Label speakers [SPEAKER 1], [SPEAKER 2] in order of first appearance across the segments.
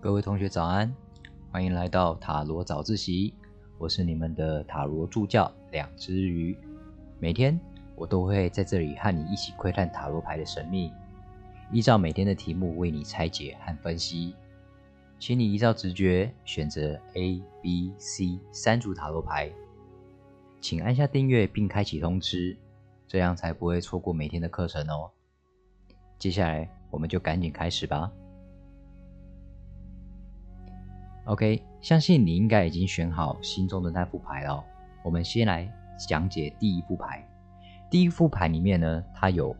[SPEAKER 1] 各位同学早安，欢迎来到塔罗早自习。我是你们的塔罗助教两只鱼。每天我都会在这里和你一起窥探塔罗牌的神秘，依照每天的题目为你拆解和分析。请你依照直觉选择 A、B、C 三组塔罗牌。请按下订阅并开启通知，这样才不会错过每天的课程哦。接下来我们就赶紧开始吧。OK，相信你应该已经选好心中的那副牌了。我们先来讲解第一副牌。第一副牌里面呢，它有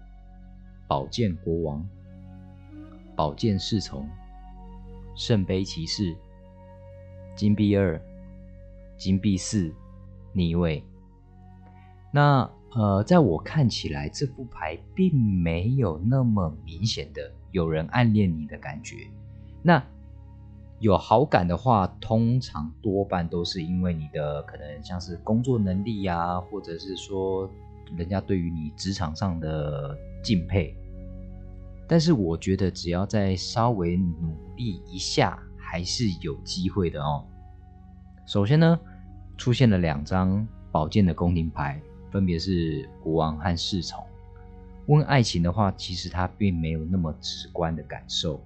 [SPEAKER 1] 宝剑国王、宝剑侍从、圣杯骑士、金币二、金币四逆位。那呃，在我看起来，这副牌并没有那么明显的有人暗恋你的感觉。那有好感的话，通常多半都是因为你的可能像是工作能力呀，或者是说人家对于你职场上的敬佩。但是我觉得只要再稍微努力一下，还是有机会的哦。首先呢，出现了两张宝剑的宫廷牌，分别是国王和侍从。问爱情的话，其实它并没有那么直观的感受，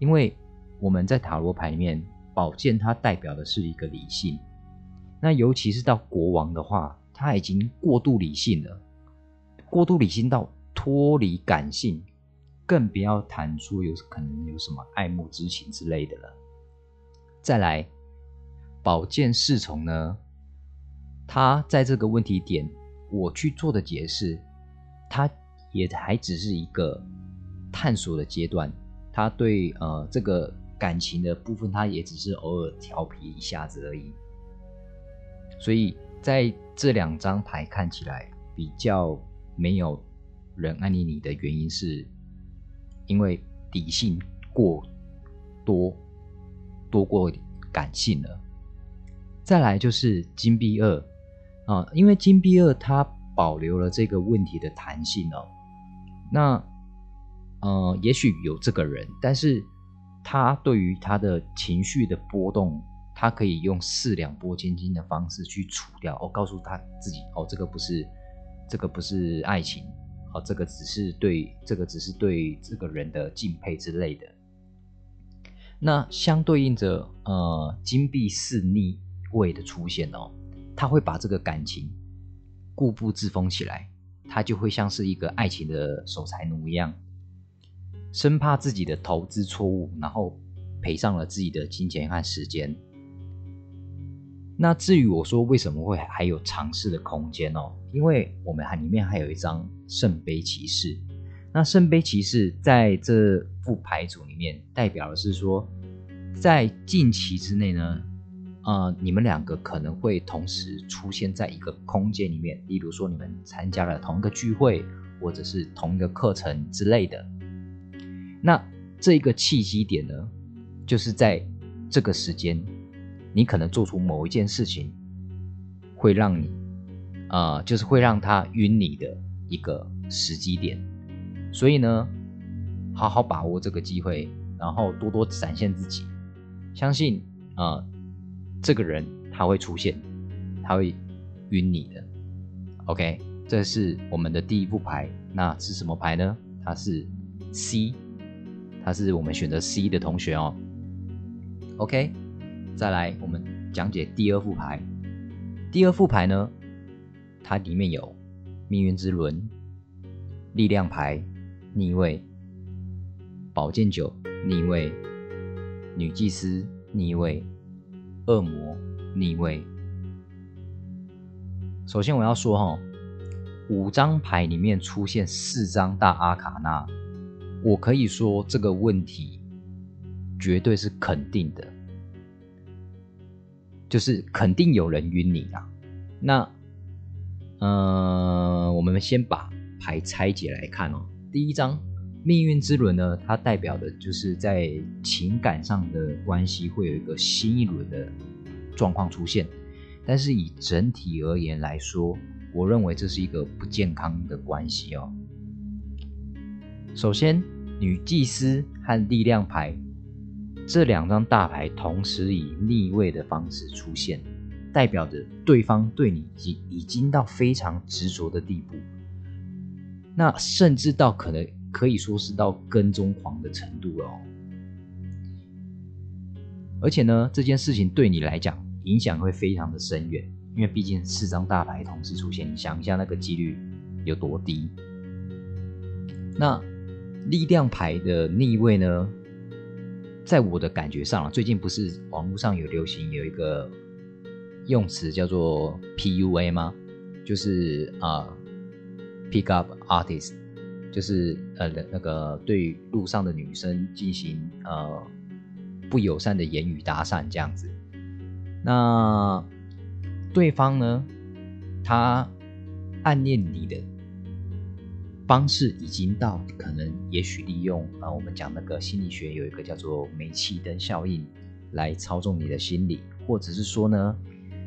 [SPEAKER 1] 因为。我们在塔罗牌里面，宝剑它代表的是一个理性，那尤其是到国王的话，他已经过度理性了，过度理性到脱离感性，更不要谈出有可能有什么爱慕之情之类的了。再来，宝剑侍从呢，他在这个问题点，我去做的解释，他也还只是一个探索的阶段，他对呃这个。感情的部分，他也只是偶尔调皮一下子而已。所以在这两张牌看起来比较没有人暗恋你的原因，是因为理性过多多过感性了。再来就是金币二啊，因为金币二它保留了这个问题的弹性哦。那呃，也许有这个人，但是。他对于他的情绪的波动，他可以用四两拨千斤的方式去除掉。哦，告诉他自己，哦，这个不是，这个不是爱情，哦，这个只是对，这个只是对这个人的敬佩之类的。那相对应着，呃，金币四逆位的出现哦，他会把这个感情固步自封起来，他就会像是一个爱情的守财奴一样。生怕自己的投资错误，然后赔上了自己的金钱和时间。那至于我说为什么会还有尝试的空间哦？因为我们还里面还有一张圣杯骑士。那圣杯骑士在这副牌组里面代表的是说，在近期之内呢，呃，你们两个可能会同时出现在一个空间里面，例如说你们参加了同一个聚会，或者是同一个课程之类的。那这个契机点呢，就是在这个时间，你可能做出某一件事情，会让你，啊，就是会让他晕你的一个时机点。所以呢，好好把握这个机会，然后多多展现自己，相信啊，这个人他会出现，他会晕你的。OK，这是我们的第一副牌，那是什么牌呢？它是 C。他是我们选择 C 的同学哦。OK，再来我们讲解第二副牌。第二副牌呢，它里面有命运之轮、力量牌逆位、宝剑九逆位、女祭司逆位、恶魔逆位。首先我要说哈，五张牌里面出现四张大阿卡那。我可以说这个问题绝对是肯定的，就是肯定有人晕你啊。那，呃，我们先把牌拆解来看哦。第一张命运之轮呢，它代表的就是在情感上的关系会有一个新一轮的状况出现，但是以整体而言来说，我认为这是一个不健康的关系哦。首先，女祭司和力量牌这两张大牌同时以逆位的方式出现，代表着对方对你已已经到非常执着的地步，那甚至到可能可以说是到跟踪狂的程度了哦。而且呢，这件事情对你来讲影响会非常的深远，因为毕竟四张大牌同时出现，你想一下那个几率有多低。那力量牌的逆位呢？在我的感觉上啊，最近不是网络上有流行有一个用词叫做 PUA 吗？就是啊，pick up artist，就是呃那个对路上的女生进行呃不友善的言语搭讪这样子。那对方呢，他暗恋你的。方式已经到可能，也许利用啊，我们讲那个心理学有一个叫做煤气灯效应来操纵你的心理，或者是说呢，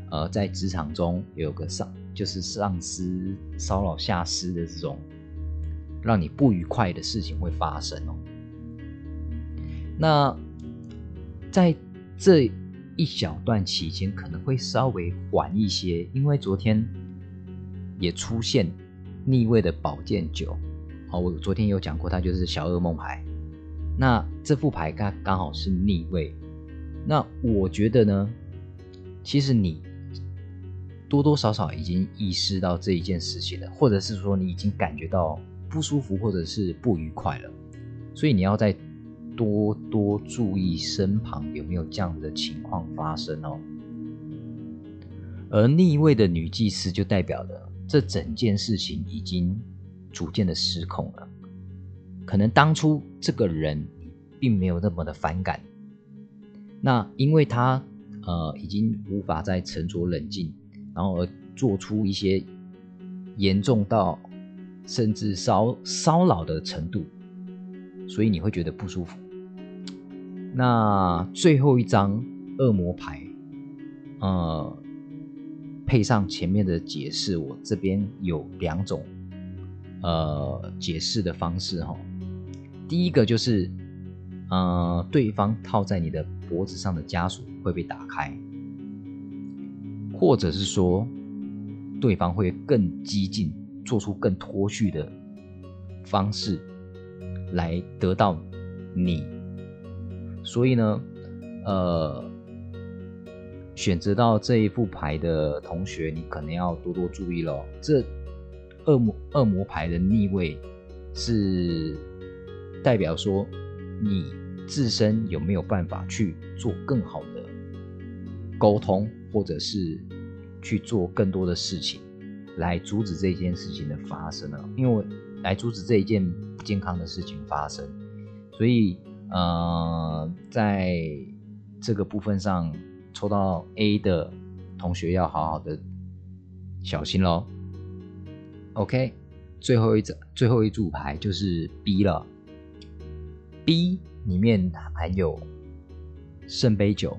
[SPEAKER 1] 呃，在职场中有个上就是上司骚扰下司的这种让你不愉快的事情会发生哦。那在这一小段期间可能会稍微缓一些，因为昨天也出现。逆位的宝剑九，好，我昨天有讲过，它就是小噩梦牌。那这副牌刚刚好是逆位，那我觉得呢，其实你多多少少已经意识到这一件事情了，或者是说你已经感觉到不舒服或者是不愉快了，所以你要再多多注意身旁有没有这样的情况发生哦。而逆位的女祭司就代表了。这整件事情已经逐渐的失控了。可能当初这个人并没有那么的反感，那因为他呃已经无法再沉着冷静，然后而做出一些严重到甚至骚骚扰的程度，所以你会觉得不舒服。那最后一张恶魔牌，呃。配上前面的解释，我这边有两种呃解释的方式哈。第一个就是，呃，对方套在你的脖子上的枷锁会被打开，或者是说，对方会更激进，做出更脱序的方式来得到你。所以呢，呃。选择到这一副牌的同学，你可能要多多注意喽。这恶魔恶魔牌的逆位是代表说你自身有没有办法去做更好的沟通，或者是去做更多的事情来阻止这件事情的发生呢？因为来阻止这一件不健康的事情发生，所以呃，在这个部分上。抽到 A 的同学要好好的小心喽。OK，最后一张最后一组牌就是 B 了。B 里面含有圣杯九、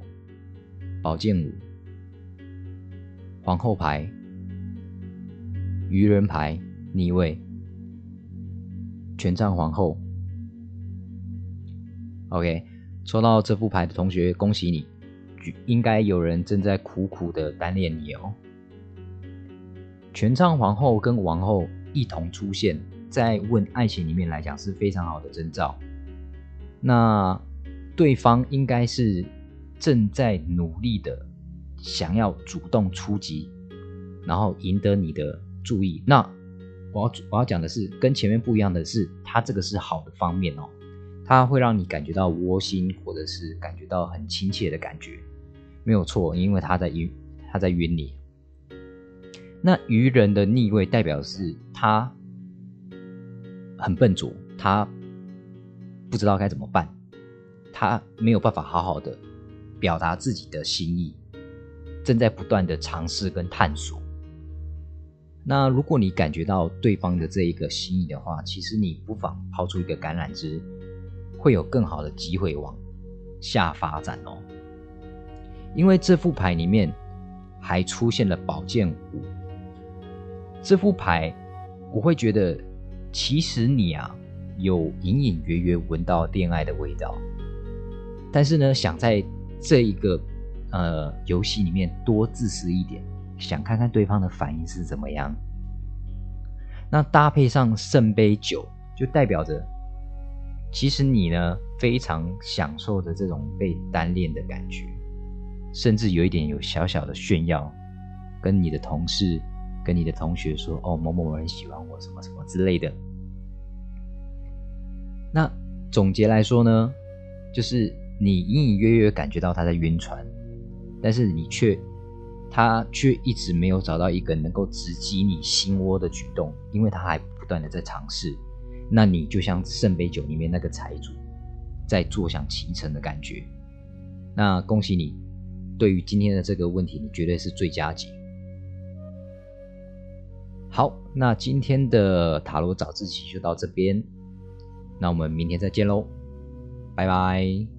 [SPEAKER 1] 宝剑五、皇后牌、愚人牌逆位、权杖皇后。OK，抽到这副牌的同学，恭喜你。应该有人正在苦苦的单恋你哦。全唱皇后跟王后一同出现在问爱情里面来讲是非常好的征兆。那对方应该是正在努力的想要主动出击，然后赢得你的注意。那我要我要讲的是跟前面不一样的是，他这个是好的方面哦，他会让你感觉到窝心，或者是感觉到很亲切的感觉。没有错，因为他在晕，他在晕你。那愚人的逆位代表是他很笨拙，他不知道该怎么办，他没有办法好好的表达自己的心意，正在不断的尝试跟探索。那如果你感觉到对方的这一个心意的话，其实你不妨抛出一个橄榄枝，会有更好的机会往下发展哦。因为这副牌里面还出现了宝剑五，这副牌我会觉得，其实你啊有隐隐约约闻到恋爱的味道，但是呢，想在这一个呃游戏里面多自私一点，想看看对方的反应是怎么样。那搭配上圣杯九，就代表着其实你呢非常享受着这种被单恋的感觉，甚至有一点有小小的炫耀，跟你的同事、跟你的同学说：“哦，某某人喜欢我，什么什么之类的。”那总结来说呢，就是你隐隐约约感觉到他在晕船，但是你却他却一直没有找到一个能够直击你心窝的举动，因为他还不断的在尝试。那你就像圣杯酒里面那个财主，在坐享其成的感觉。那恭喜你，对于今天的这个问题，你绝对是最佳解。好，那今天的塔罗早自习就到这边。那我们明天再见喽，拜拜。